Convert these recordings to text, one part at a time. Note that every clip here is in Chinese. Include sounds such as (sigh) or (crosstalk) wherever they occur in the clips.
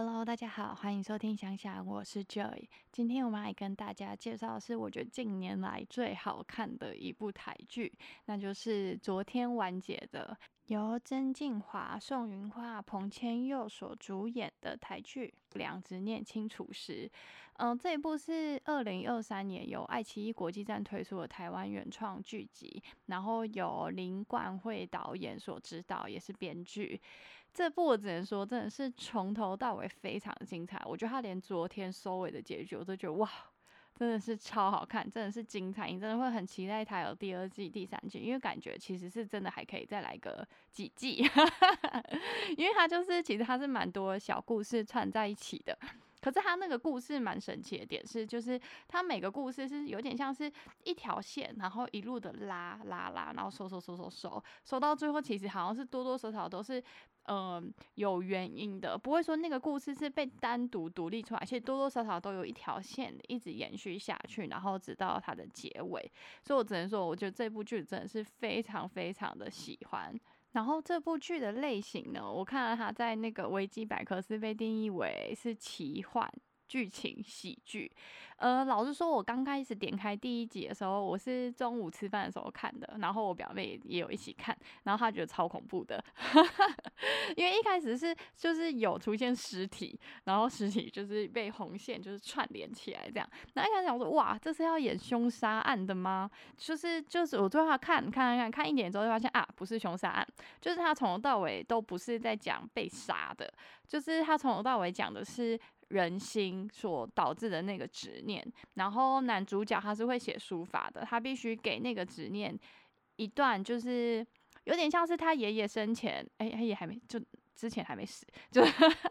Hello，大家好，欢迎收听想想，我是 Joy。今天我们来跟大家介绍的是我觉得近年来最好看的一部台剧，那就是昨天完结的。由曾静华、宋云桦、彭千佑所主演的台剧《两执念清楚时》，嗯，这一部是二零二三年由爱奇艺国际站推出的台湾原创剧集，然后由林冠慧导演所指导，也是编剧。这部我只能说，真的是从头到尾非常精彩。我觉得他连昨天收尾的结局，我都觉得哇。真的是超好看，真的是精彩，你真的会很期待他有第二季、第三季，因为感觉其实是真的还可以再来个几季，(laughs) 因为他就是其实它是蛮多小故事串在一起的。可是它那个故事蛮神奇的点是，就是它每个故事是有点像是一条线，然后一路的拉拉拉，然后收收收收收，收到最后其实好像是多多少少都是嗯有原因的，不会说那个故事是被单独独立出来，其实多多少少都有一条线一直延续下去，然后直到它的结尾。所以我只能说，我觉得这部剧真的是非常非常的喜欢。然后这部剧的类型呢，我看了它在那个维基百科是被定义为是奇幻。剧情喜剧，呃，老实说，我刚开始点开第一集的时候，我是中午吃饭的时候看的，然后我表妹也有一起看，然后她觉得超恐怖的，(laughs) 因为一开始是就是有出现尸体，然后尸体就是被红线就是串联起来这样，那一开始想说哇，这是要演凶杀案的吗？就是就是我最后看看看看看一点之后就发现啊，不是凶杀案，就是他从头到尾都不是在讲被杀的，就是他从头到尾讲的是。人心所导致的那个执念，然后男主角他是会写书法的，他必须给那个执念一段，就是有点像是他爷爷生前，哎，他也还没就。之前还没死，就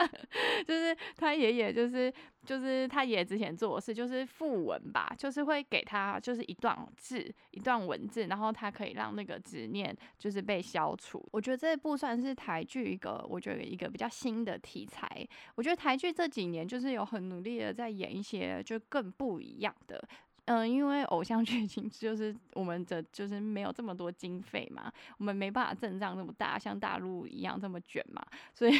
(laughs) 就是他爷爷，就是就是他爷爷之前做的事，就是复文吧，就是会给他就是一段字，一段文字，然后他可以让那个执念就是被消除。我觉得这部算是台剧一个，我觉得一个比较新的题材。我觉得台剧这几年就是有很努力的在演一些就更不一样的。嗯，因为偶像剧情就是我们的就是没有这么多经费嘛，我们没办法阵仗那么大，像大陆一样这么卷嘛，所以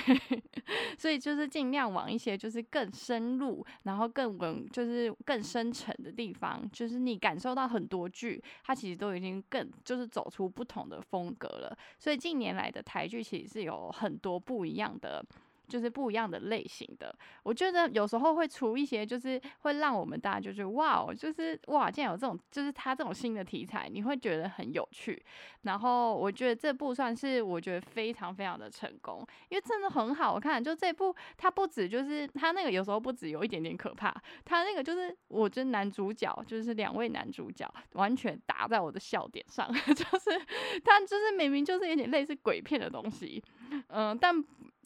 (laughs) 所以就是尽量往一些就是更深入，然后更稳，就是更深沉的地方，就是你感受到很多剧，它其实都已经更就是走出不同的风格了，所以近年来的台剧其实是有很多不一样的。就是不一样的类型的，我觉得有时候会出一些，就是会让我们大家就觉得哇，就是哇，竟然有这种，就是他这种新的题材，你会觉得很有趣。然后我觉得这部算是我觉得非常非常的成功，因为真的很好看。就这部，它不止就是它那个有时候不止有一点点可怕，它那个就是我觉得男主角就是两位男主角完全打在我的笑点上，(laughs) 就是他就是明明就是有点类似鬼片的东西，嗯，但。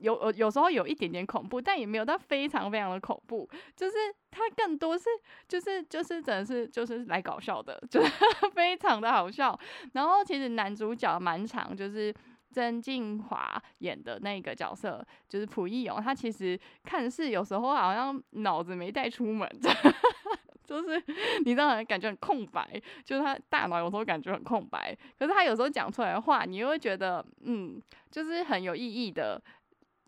有有有时候有一点点恐怖，但也没有到非常非常的恐怖，就是它更多是就是就是真的是就是来搞笑的，(laughs) 就是非常的好笑。然后其实男主角蛮长，就是曾静华演的那个角色，就是朴义勇，他其实看似有时候好像脑子没带出门，(laughs) 就是你知道感觉很空白，就是他大脑有时候感觉很空白，可是他有时候讲出来的话，你又会觉得嗯，就是很有意义的。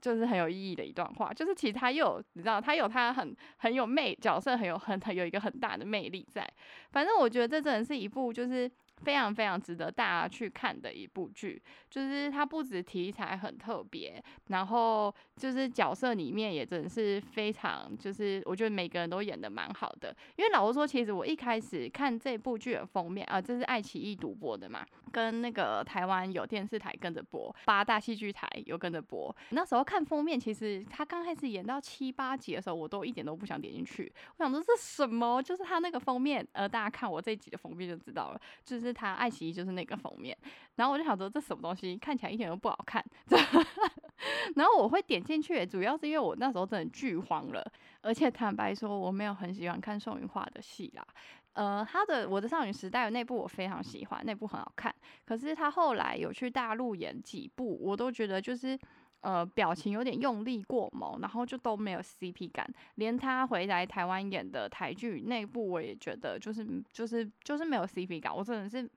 就是很有意义的一段话，就是其实他又你知道，他有他很很有魅角色，很有很有一个很大的魅力在。反正我觉得这真的是一部就是。非常非常值得大家去看的一部剧，就是它不止题材很特别，然后就是角色里面也真的是非常，就是我觉得每个人都演的蛮好的。因为老实说，其实我一开始看这部剧的封面啊，这是爱奇艺独播的嘛，跟那个台湾有电视台跟着播，八大戏剧台有跟着播。那时候看封面，其实他刚开始演到七八集的时候，我都一点都不想点进去。我想说这什么？就是他那个封面，呃，大家看我这一集的封面就知道了，就是。他爱奇艺就是那个封面，然后我就想说这什么东西，看起来一点都不好看。(laughs) 然后我会点进去，主要是因为我那时候真的剧荒了，而且坦白说我没有很喜欢看宋云画的戏啦。呃，他的《我的少女时代》那部我非常喜欢，那部很好看。可是他后来有去大陆演几部，我都觉得就是。呃，表情有点用力过猛，然后就都没有 CP 感。连他回来台湾演的台剧那部，我也觉得就是就是就是没有 CP 感。我真的是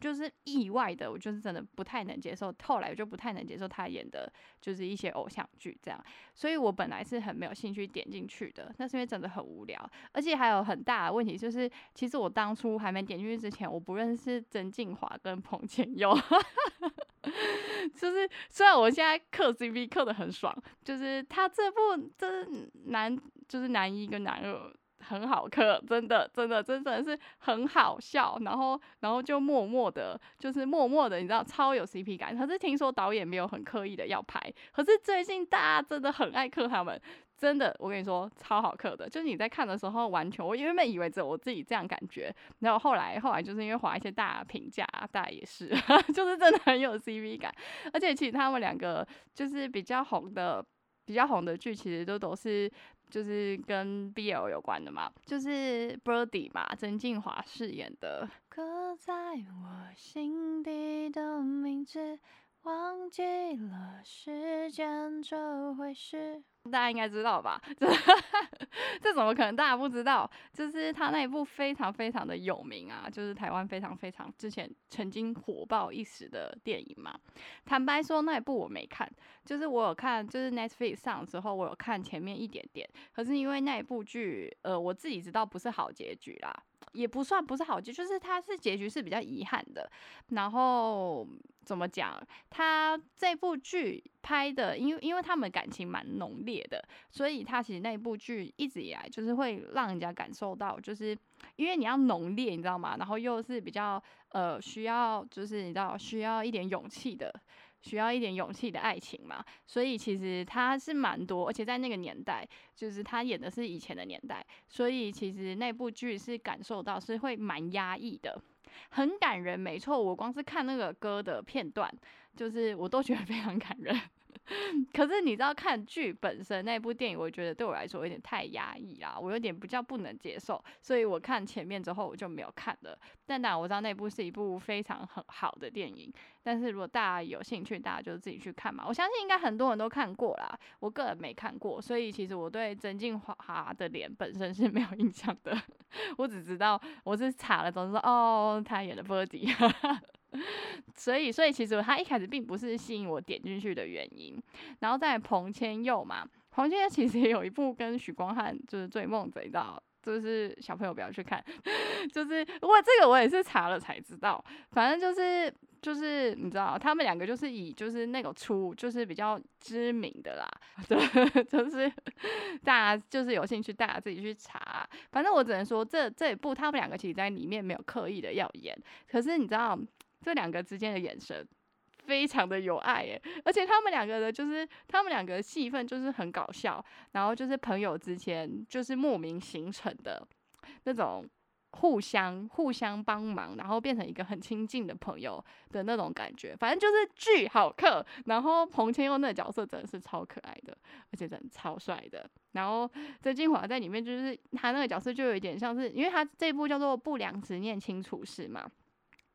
就是意外的，我就是真的不太能接受。后来就不太能接受他演的，就是一些偶像剧这样。所以我本来是很没有兴趣点进去的，那是因为真的很无聊，而且还有很大的问题就是，其实我当初还没点进去之前，我不认识曾静华跟彭千佑。(laughs) (laughs) 就是虽然我现在磕 CP 磕的很爽，就是他这部这男就是男一跟男二很好磕，真的真的真的是很好笑，然后然后就默默的，就是默默的，你知道超有 CP 感。可是听说导演没有很刻意的要拍，可是最近大家真的很爱磕他们。真的，我跟你说，超好磕的。就是你在看的时候，完全我原本以为只有我自己这样感觉，然后后来后来就是因为划一些大评价，大家也是，(laughs) 就是真的很有 CP 感。而且其实他们两个就是比较红的、比较红的剧，其实都都是就是跟 BL 有关的嘛，就是 Birdy 嘛，曾静华饰演的。刻在我心底的名字，忘记了时间这回事。大家应该知道吧？(laughs) 这这怎么可能大家不知道？就是他那一部非常非常的有名啊，就是台湾非常非常之前曾经火爆一时的电影嘛。坦白说，那一部我没看，就是我有看，就是 Netflix 上之后，我有看前面一点点。可是因为那一部剧，呃，我自己知道不是好结局啦，也不算不是好结，就是它是结局是比较遗憾的。然后。怎么讲？他这部剧拍的，因为因为他们感情蛮浓烈的，所以他其实那部剧一直以来就是会让人家感受到，就是因为你要浓烈，你知道吗？然后又是比较呃需要，就是你知道需要一点勇气的，需要一点勇气的爱情嘛。所以其实他是蛮多，而且在那个年代，就是他演的是以前的年代，所以其实那部剧是感受到是会蛮压抑的。很感人，没错。我光是看那个歌的片段，就是我都觉得非常感人。(laughs) 可是你知道，看剧本身那部电影，我觉得对我来说有点太压抑啦，我有点比较不能接受，所以我看前面之后我就没有看了。但当然我知道那部是一部非常很好的电影，但是如果大家有兴趣，大家就自己去看嘛。我相信应该很多人都看过啦，我个人没看过，所以其实我对曾静华的脸本身是没有印象的。(laughs) 我只知道我是查了，总是说哦，他演的波迪。所以，所以其实他一开始并不是吸引我点进去的原因。然后在彭千佑嘛，彭千佑其实也有一部跟许光汉就是《追梦贼》，道，就是小朋友不要去看。(laughs) 就是我这个我也是查了才知道，反正就是就是你知道，他们两个就是以就是那个出就是比较知名的啦，(laughs) 对，就是 (laughs) 大家就是有兴趣，大家自己去查。反正我只能说，这这一部他们两个其实在里面没有刻意的要演，可是你知道。这两个之间的眼神非常的有爱耶，而且他们两个的，就是他们两个戏份就是很搞笑，然后就是朋友之间就是莫名形成的那种互相互相帮忙，然后变成一个很亲近的朋友的那种感觉。反正就是巨好客，然后彭千佑那个角色真的是超可爱的，而且真的超帅的。然后曾静华在里面就是他那个角色就有一点像是，因为他这部叫做《不良执念清除师》嘛。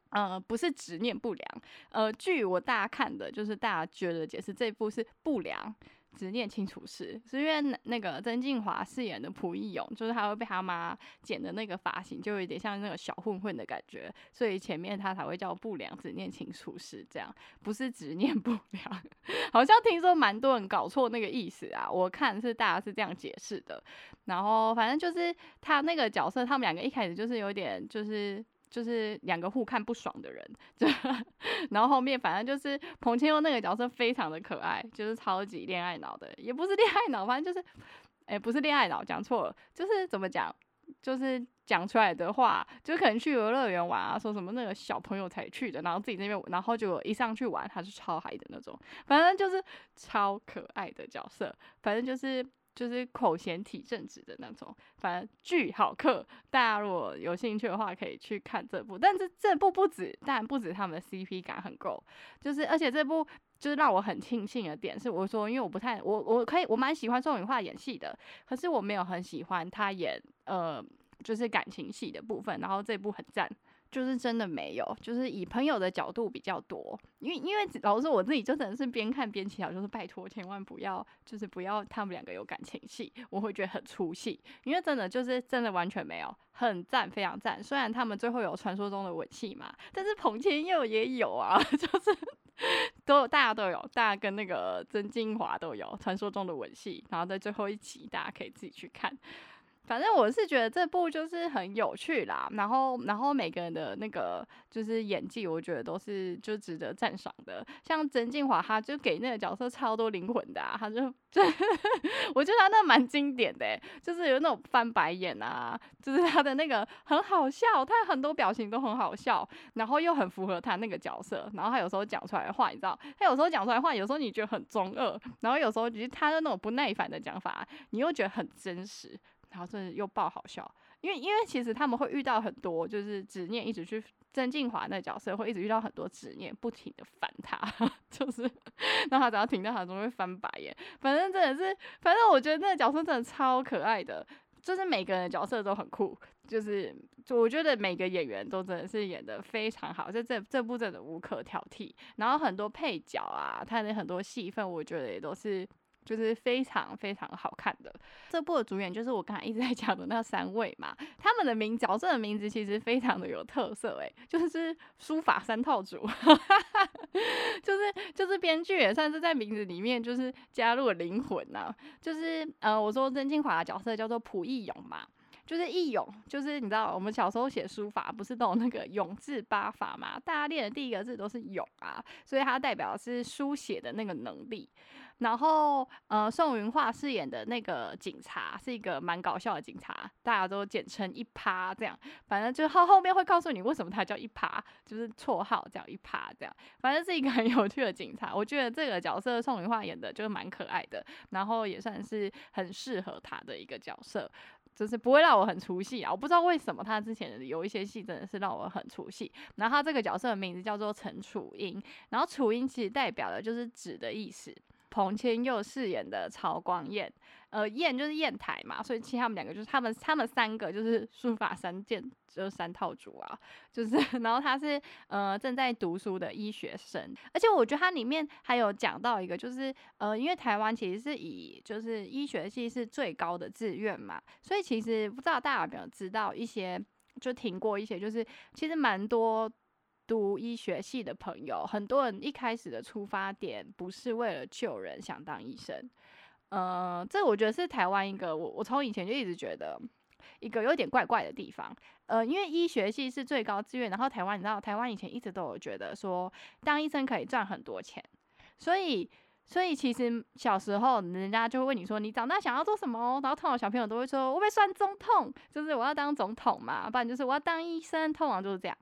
呃，不是执念不良，呃，据我大家看的，就是大家觉得解释这部是不良执念清除师，是因为那个曾静华饰演的蒲义勇，就是他会被他妈剪的那个发型，就有点像那个小混混的感觉，所以前面他才会叫不良执念清除师，这样不是执念不良，(laughs) 好像听说蛮多人搞错那个意思啊，我看是大家是这样解释的，然后反正就是他那个角色，他们两个一开始就是有点就是。就是两个互看不爽的人，(laughs) 就然后后面反正就是彭千佑那个角色非常的可爱，就是超级恋爱脑的，也不是恋爱脑，反正就是，哎，不是恋爱脑，讲错了，就是怎么讲，就是讲出来的话，就可能去游乐园玩啊，说什么那个小朋友才去的，然后自己那边，然后就一上去玩，他是超嗨的那种，反正就是超可爱的角色，反正就是。就是口嫌体正直的那种，反正巨好客。大家如果有兴趣的话，可以去看这部。但是这部不止，当然不止他们的 CP 感很够，就是而且这部就是让我很庆幸的点是，我说因为我不太我我可以我蛮喜欢宋雨化演戏的，可是我没有很喜欢他演呃就是感情戏的部分。然后这部很赞，就是真的没有，就是以朋友的角度比较多，因为因为老实说我自己就真的是边看边祈祷，就是拜托千万不要，就是不要他们两个有感情戏，我会觉得很出戏，因为真的就是真的完全没有，很赞，非常赞。虽然他们最后有传说中的吻戏嘛，但是彭千佑也有啊，(laughs) 就是都大家都有，大家跟那个曾金华都有传说中的吻戏，然后在最后一集大家可以自己去看。反正我是觉得这部就是很有趣啦，然后然后每个人的那个就是演技，我觉得都是就值得赞赏的。像曾静华，他就给那个角色超多灵魂的，他就 (laughs) 就我觉得他那蛮经典的，就是有那种翻白眼啊，就是他的那个很好笑，他很多表情都很好笑，然后又很符合他那个角色。然后他有时候讲出来的话，你知道，他有时候讲出来的话，有时候你觉得很中二，然后有时候觉得他的那种不耐烦的讲法，你又觉得很真实。然后真的又爆好笑，因为因为其实他们会遇到很多就是执念，一直去曾静华那角色会一直遇到很多执念，不停的烦他，(laughs) 就是让他只要听到他总会翻白眼。反正真的是，反正我觉得那个角色真的超可爱的，就是每个人的角色都很酷，就是就我觉得每个演员都真的是演的非常好，就这这部真的无可挑剔。然后很多配角啊，他的很多戏份，我觉得也都是。就是非常非常好看的。这部的主演就是我刚才一直在讲的那三位嘛，他们的名角色的名字其实非常的有特色诶，就是书法三套组，(laughs) 就是就是编剧也算是在名字里面就是加入了灵魂呐，就是呃我说曾庆华的角色叫做蒲义勇嘛，就是义勇，就是你知道我们小时候写书法不是都有那个勇字八法嘛，大家练的第一个字都是勇啊，所以它代表的是书写的那个能力。然后，呃，宋云画饰演的那个警察是一个蛮搞笑的警察，大家都简称一趴这样。反正就后后面会告诉你为什么他叫一趴，就是绰号叫一趴这样。反正是一个很有趣的警察，我觉得这个角色宋云画演的就是蛮可爱的，然后也算是很适合他的一个角色，就是不会让我我很出戏啊。我不知道为什么他之前有一些戏真的是让我很出戏。然后他这个角色的名字叫做陈楚英，然后楚英其实代表的就是纸的意思。彭千佑饰演的曹光彦，呃，砚就是砚台嘛，所以其实他们两个就是他们他们三个就是书法三件，就是三套组啊，就是 (laughs) 然后他是呃正在读书的医学生，而且我觉得它里面还有讲到一个，就是呃因为台湾其实是以就是医学系是最高的志愿嘛，所以其实不知道大家有没有知道一些，就听过一些，就是其实蛮多。读医学系的朋友，很多人一开始的出发点不是为了救人，想当医生。呃，这我觉得是台湾一个我我从以前就一直觉得一个有点怪怪的地方。呃，因为医学系是最高志愿，然后台湾你知道，台湾以前一直都有觉得说当医生可以赚很多钱，所以所以其实小时候人家就会问你说你长大想要做什么，然后通常小朋友都会说我被算总统，就是我要当总统嘛，不然就是我要当医生，通常就是这样。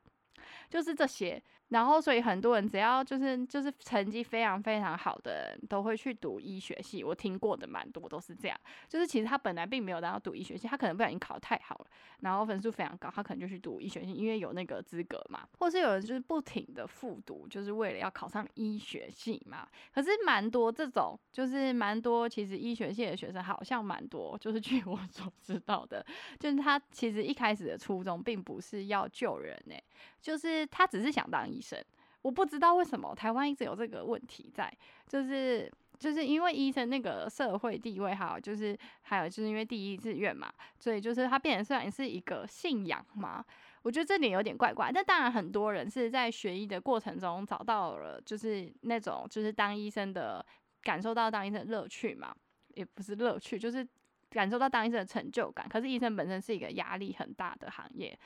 就是这些。然后，所以很多人只要就是就是成绩非常非常好的人，都会去读医学系。我听过的蛮多都是这样，就是其实他本来并没有想要读医学系，他可能不小心考太好了，然后分数非常高，他可能就去读医学系，因为有那个资格嘛。或是有人就是不停的复读，就是为了要考上医学系嘛。可是蛮多这种，就是蛮多其实医学系的学生好像蛮多，就是据 (laughs) 我所知道的，就是他其实一开始的初衷并不是要救人诶，就是他只是想当医。医生，我不知道为什么台湾一直有这个问题在，就是就是因为医生那个社会地位好，就是还有就是因为第一志愿嘛，所以就是他变成虽然是一个信仰嘛，我觉得这点有点怪怪。但当然很多人是在学医的过程中找到了就是那种就是当医生的感受到当医生的乐趣嘛，也不是乐趣，就是感受到当医生的成就感。可是医生本身是一个压力很大的行业。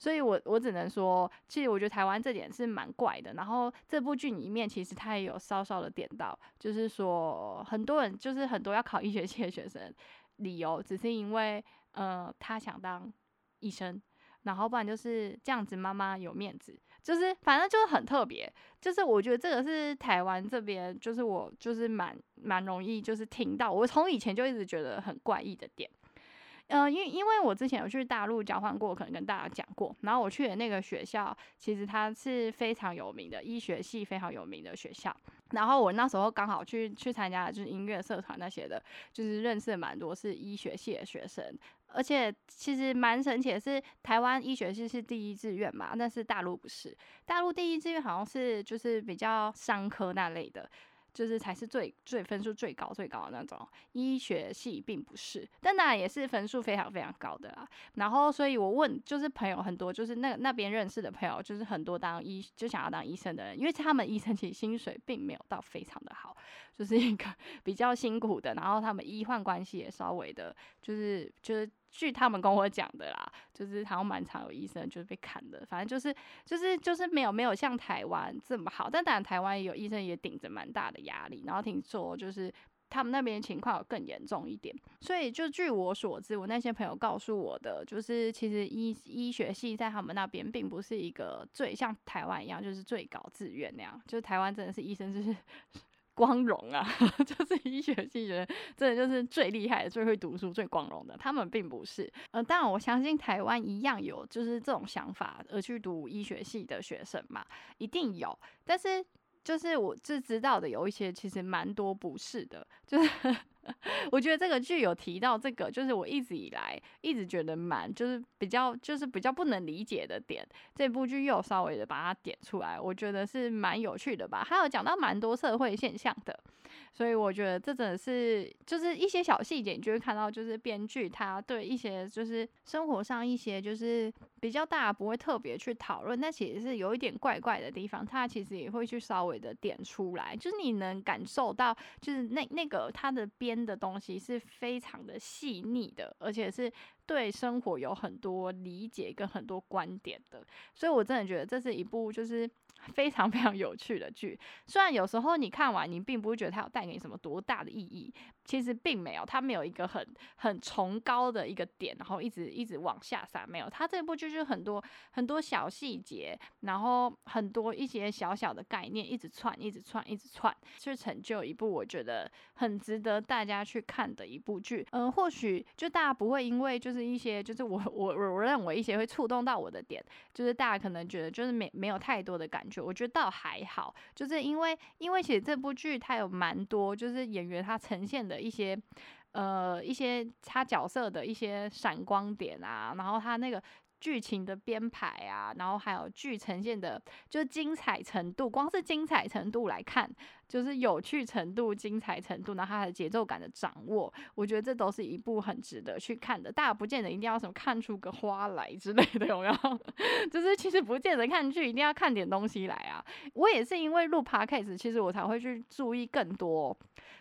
所以，我我只能说，其实我觉得台湾这点是蛮怪的。然后这部剧里面，其实他也有稍稍的点到，就是说很多人就是很多要考 (laughs) 医学系的学生，理由只是因为呃他想当医生，然后不然就是这样子妈妈有面子，就是反正就是很特别。就是我觉得这个是台湾这边，就是我就是蛮蛮容易就是听到，我从以前就一直觉得很怪异的点。嗯，因因为我之前有去大陆交换过，可能跟大家讲过。然后我去的那个学校，其实它是非常有名的医学系，非常有名的学校。然后我那时候刚好去去参加就是音乐社团那些的，就是认识蛮多是医学系的学生，而且其实蛮神奇的是，台湾医学系是第一志愿嘛，但是大陆不是，大陆第一志愿好像是就是比较商科那类的。就是才是最最分数最高最高的那种，医学系并不是，但那也是分数非常非常高的啦。然后，所以我问，就是朋友很多，就是那那边认识的朋友，就是很多当医就想要当医生的人，因为他们医生其实薪水并没有到非常的好，就是一个 (laughs) 比较辛苦的。然后他们医患关系也稍微的，就是就是。据他们跟我讲的啦，就是好像蛮常有医生就是被砍的，反正就是就是就是没有没有像台湾这么好，但当然台湾有医生也顶着蛮大的压力，然后听说就是他们那边情况更严重一点，所以就据我所知，我那些朋友告诉我的，就是其实医医学系在他们那边并不是一个最像台湾一样，就是最高志愿那样，就是台湾真的是医生就是。光荣啊，(laughs) 就是医学系的，真的就是最厉害、最会读书、最光荣的。他们并不是，呃，当然我相信台湾一样有就是这种想法而去读医学系的学生嘛，一定有。但是就是我就知道的有一些，其实蛮多不是的，就是。(laughs) 我觉得这个剧有提到这个，就是我一直以来一直觉得蛮，就是比较就是比较不能理解的点，这部剧又稍微的把它点出来，我觉得是蛮有趣的吧。还有讲到蛮多社会现象的，所以我觉得这真的是就是一些小细节，你就会看到就是编剧他对一些就是生活上一些就是比较大不会特别去讨论，但其实是有一点怪怪的地方，他其实也会去稍微的点出来，就是你能感受到就是那那个他的编。的东西是非常的细腻的，而且是对生活有很多理解跟很多观点的，所以我真的觉得这是一部就是 (laughs) 非常 (laughs) 非常有趣的剧。虽然有时候你看完，你并不会觉得它有带给你什么多大的意义。其实并没有，它没有一个很很崇高的一个点，然后一直一直往下撒。没有，它这部剧就是很多很多小细节，然后很多一些小小的概念，一直串，一直串，一直串，去成就一部我觉得很值得大家去看的一部剧。嗯，或许就大家不会因为就是一些就是我我我认为一些会触动到我的点，就是大家可能觉得就是没没有太多的感觉。我觉得倒还好，就是因为因为其实这部剧它有蛮多就是演员他呈现的。一些呃一些他角色的一些闪光点啊，然后他那个剧情的编排啊，然后还有剧呈现的就精彩程度，光是精彩程度来看。就是有趣程度、精彩程度，然后它的节奏感的掌握，我觉得这都是一部很值得去看的。大家不见得一定要什么看出个花来之类的，有没有？(laughs) 就是其实不见得看剧一定要看点东西来啊。我也是因为录 podcast，其实我才会去注意更多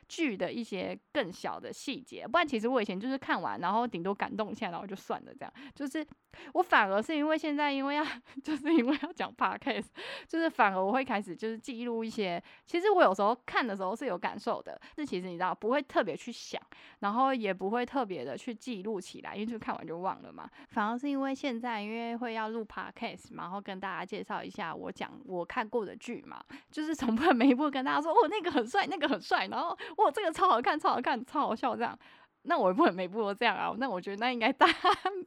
剧的一些更小的细节。不然其实我以前就是看完，然后顶多感动一下，然后就算了。这样就是我反而是因为现在因为要 (laughs) 就是因为要讲 podcast，就是反而我会开始就是记录一些。其实我有。时候看的时候是有感受的，但其实你知道不会特别去想，然后也不会特别的去记录起来，因为就看完就忘了嘛。反而是因为现在因为会要录 podcast，然后跟大家介绍一下我讲我看过的剧嘛，就是从不每一部跟大家说哦那个很帅，那个很帅，然后哇这个超好看，超好看，超好笑这样。那我也不会每部都这样啊，那我觉得那应该大家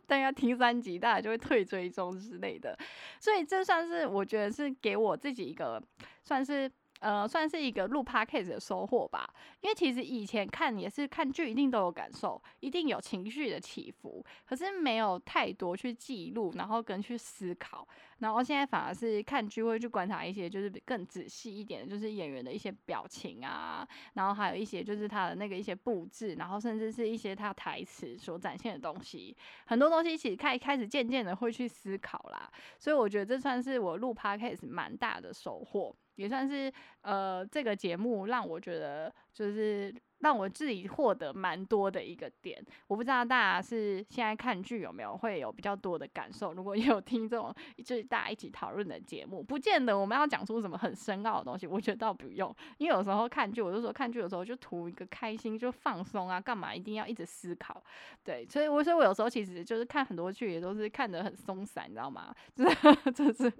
大家听三集，大家就会退追踪之类的。所以这算是我觉得是给我自己一个算是。呃，算是一个录 podcast 的收获吧。因为其实以前看也是看剧，一定都有感受，一定有情绪的起伏，可是没有太多去记录，然后跟去思考。然后现在反而是看剧会去观察一些，就是更仔细一点，就是演员的一些表情啊，然后还有一些就是他的那个一些布置，然后甚至是一些他台词所展现的东西，很多东西其实开开始渐渐的会去思考啦。所以我觉得这算是我录 podcast 蛮大的收获。也算是呃，这个节目让我觉得就是。让我自己获得蛮多的一个点，我不知道大家是现在看剧有没有会有比较多的感受。如果有听这种就是大家一起讨论的节目，不见得我们要讲出什么很深奥的东西，我觉得倒不用。因为有时候看剧，我就说看剧的时候就图一个开心，就放松啊，干嘛一定要一直思考？对，所以我说我有时候其实就是看很多剧也都是看得很松散，你知道吗？(laughs) 就是就是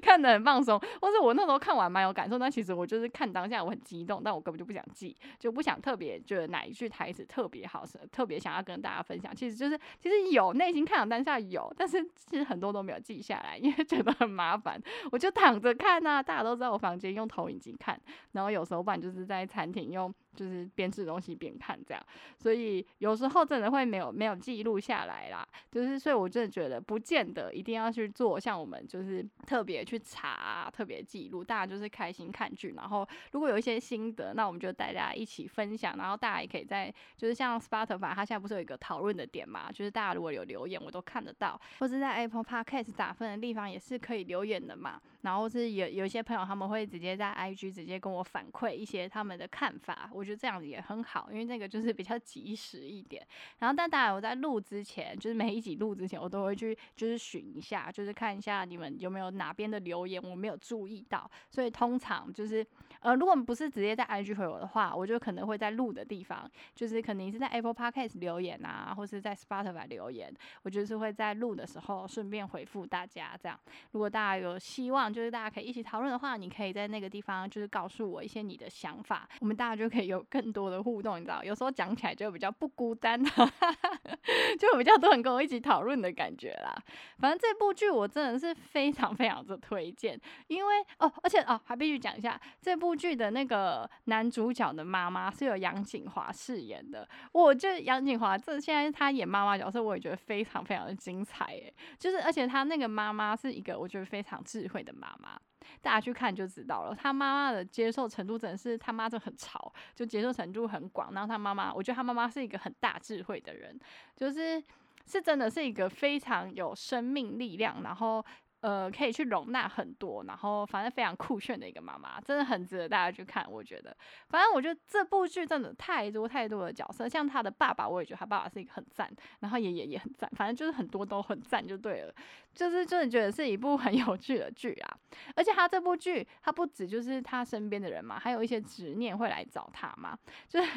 看得很放松，或是我那时候看完蛮有感受，但其实我就是看当下我很激动，但我根本就不想记，就不想特别。也觉得哪一句台词特别好，是特别想要跟大家分享。其实就是其实有内心看当下有，但是其实很多都没有记下来，因为觉得很麻烦。我就躺着看呐，大家都知道我房间用投影机看，然后有时候不然就是在餐厅用。就是边吃东西边看这样，所以有时候真的会没有没有记录下来啦。就是所以我真的觉得不见得一定要去做，像我们就是特别去查、特别记录，大家就是开心看剧。然后如果有一些心得，那我们就大家一起分享。然后大家也可以在就是像 Spotify，它现在不是有一个讨论的点嘛？就是大家如果有留言，我都看得到，或者在 Apple Podcast 打分的地方也是可以留言的嘛。然后是有有一些朋友他们会直接在 IG 直接跟我反馈一些他们的看法，我觉得这样子也很好，因为那个就是比较及时一点。然后但当然我在录之前，就是每一集录之前，我都会去就是寻一下，就是看一下你们有没有哪边的留言我没有注意到。所以通常就是呃，如果不是直接在 IG 回我的话，我就可能会在录的地方，就是可能是在 Apple Podcast 留言啊，或是在 Spotify 留言，我就是会在录的时候顺便回复大家。这样，如果大家有希望。就是大家可以一起讨论的话，你可以在那个地方就是告诉我一些你的想法，我们大家就可以有更多的互动，你知道，有时候讲起来就比较不孤单，(laughs) 就比较多人跟我一起讨论的感觉啦。反正这部剧我真的是非常非常的推荐，因为哦，而且哦还必须讲一下这部剧的那个男主角的妈妈是由杨锦华饰演的，我觉得杨锦华这现在他演妈妈角色，我也觉得非常非常的精彩诶，就是而且他那个妈妈是一个我觉得非常智慧的妈。妈，大家去看就知道了。他妈妈的接受程度真的是他妈就很潮，就接受程度很广。然后他妈妈，我觉得他妈妈是一个很大智慧的人，就是是真的是一个非常有生命力量，然后。呃，可以去容纳很多，然后反正非常酷炫的一个妈妈，真的很值得大家去看。我觉得，反正我觉得这部剧真的太多太多的角色，像他的爸爸，我也觉得他爸爸是一个很赞，然后爷爷也很赞，反正就是很多都很赞就对了。就是真的觉得是一部很有趣的剧啊，而且他这部剧，他不止就是他身边的人嘛，还有一些执念会来找他嘛，就是。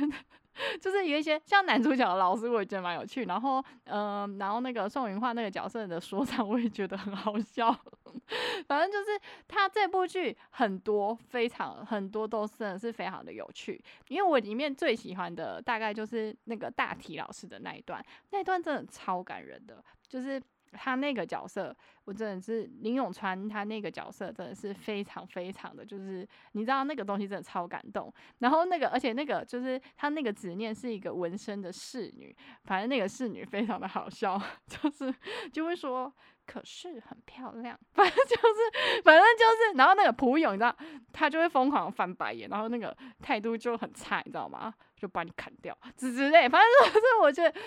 (laughs) 就是有一些像男主角的老师，我也觉得蛮有趣。然后，嗯，然后那个宋云画那个角色的说唱，我也觉得很好笑。(laughs) 反正就是他这部剧很多，非常很多都真的是非常的有趣。因为我里面最喜欢的大概就是那个大体老师的那一段，那一段真的超感人的，就是。他那个角色，我真的是林永川，他那个角色真的是非常非常的，就是你知道那个东西真的超感动。然后那个，而且那个就是他那个执念是一个纹身的侍女，反正那个侍女非常的好笑，(laughs) 就是就会说，可是很漂亮，反正就是反正就是，然后那个蒲勇，你知道，他就会疯狂翻白眼，然后那个态度就很差，你知道吗？就把你砍掉之之类，反正就是我觉得。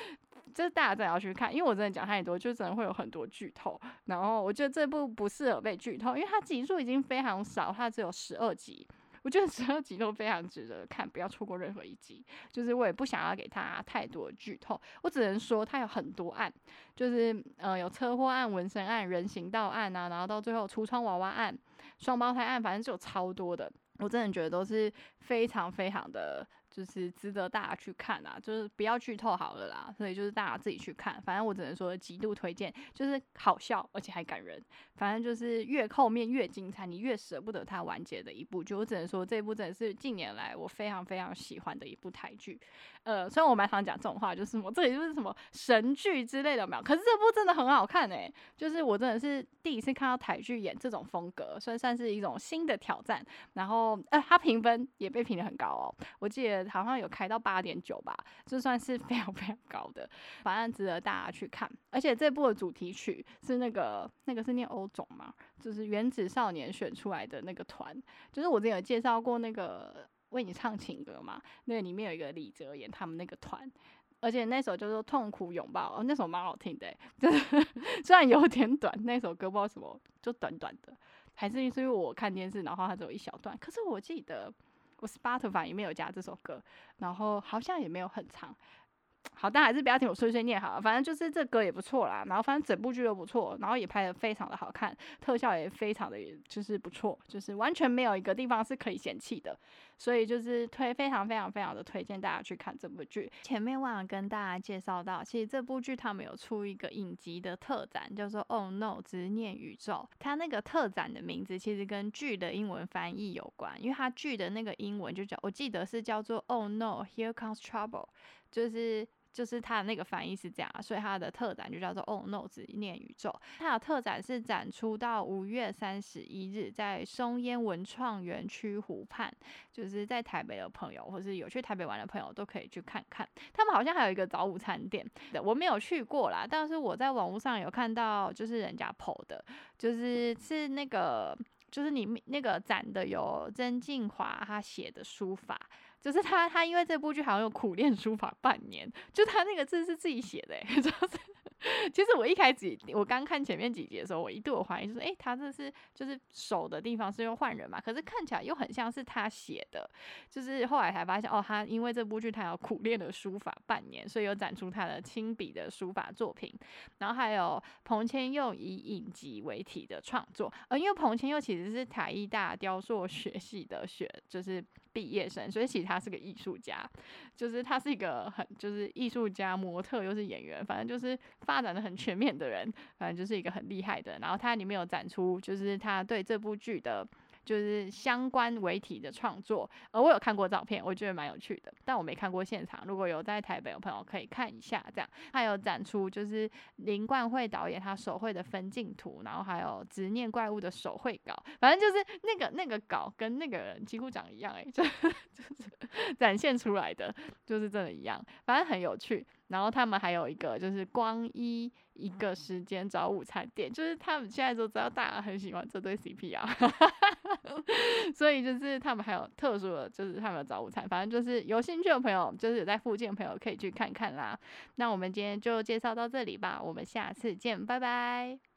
就是大家真的要去看，因为我真的讲太多，就真的会有很多剧透。然后我觉得这部不适合被剧透，因为它集数已经非常少，它只有十二集。我觉得十二集都非常值得看，不要错过任何一集。就是我也不想要给他太多剧透，我只能说他有很多案，就是呃有车祸案、纹身案、人行道案啊，然后到最后橱窗娃娃案、双胞胎案，反正就有超多的。我真的觉得都是非常非常的。就是值得大家去看啊，就是不要剧透好了啦，所以就是大家自己去看。反正我只能说极度推荐，就是好笑而且还感人。反正就是越后面越精彩，你越舍不得它完结的一部剧。我只能说这一部真的是近年来我非常非常喜欢的一部台剧。呃，虽然我蛮常讲这种话，就是我这里就是什么神剧之类的没有，可是这部真的很好看诶，就是我真的是第一次看到台剧演这种风格，所以算是一种新的挑战。然后呃，它评分也被评的很高哦，我记得。好像有开到八点九吧，就算是非常 (laughs) 非常高的，反正值得大家去看。而且这部的主题曲是那个那个是念欧总嘛，就是原子少年选出来的那个团，就是我之前有介绍过那个为你唱情歌嘛，那个里面有一个李哲言他们那个团，而且那首叫做痛苦拥抱，哦，那首蛮好听的，就是 (laughs) 虽然有点短，那首歌不知道什么就短短的，还是因为我看电视，然后它只有一小段，可是我记得。我 Spotify 里面有加这首歌，然后好像也没有很长，好，但还是不要听我碎碎念好了。反正就是这歌也不错啦，然后反正整部剧都不错，然后也拍的非常的好看，特效也非常的就是不错，就是完全没有一个地方是可以嫌弃的。所以就是推非常非常非常的推荐大家去看这部剧。前面忘了跟大家介绍到，其实这部剧他们有出一个影集的特展，叫做《Oh No 执念宇宙》。它那个特展的名字其实跟剧的英文翻译有关，因为它剧的那个英文就叫我记得是叫做 Oh No Here Comes Trouble，就是。就是它的那个翻译是这样，所以它的特展就叫做 Oh No 执念宇宙。它的特展是展出到五月三十一日，在松烟文创园区湖畔，就是在台北的朋友或是有去台北玩的朋友都可以去看看。他们好像还有一个早午餐店，我没有去过啦，但是我在网络上有看到，就是人家 PO 的，就是是那个就是你那个展的有曾静华他写的书法。就是他，他因为这部剧好像有苦练书法半年，就他那个字是自己写的，(laughs) 就是。其实我一开始我刚看前面几集的时候，我一度有怀疑，就是哎，他这是就是手的地方是用换人嘛？可是看起来又很像是他写的，就是后来才发现哦，他因为这部剧他有苦练了书法半年，所以有展出他的亲笔的书法作品。然后还有彭千佑以影集为题的创作，呃，因为彭千佑其实是台艺大雕塑学系的学，就是毕业生，所以其实他是个艺术家，就是他是一个很就是艺术家、模特又是演员，反正就是。发展的很全面的人，反正就是一个很厉害的。然后他里面有展出，就是他对这部剧的。就是相关为体的创作，呃，我有看过照片，我觉得蛮有趣的，但我没看过现场。如果有在台北的朋友可以看一下，这样还有展出就是林冠慧导演他手绘的分镜图，然后还有执念怪物的手绘稿，反正就是那个那个稿跟那个人几乎长一样，哎，(laughs) 就 (laughs) 就是展现出来的就是真的一样，反正很有趣。然后他们还有一个就是光一一个时间找午餐店，就是他们现在都知道大家很喜欢这对 CP 啊。所以就是他们还有特殊的，就是他们有早午餐，反正就是有兴趣的朋友，就是有在附近的朋友可以去看看啦。那我们今天就介绍到这里吧，我们下次见，拜拜。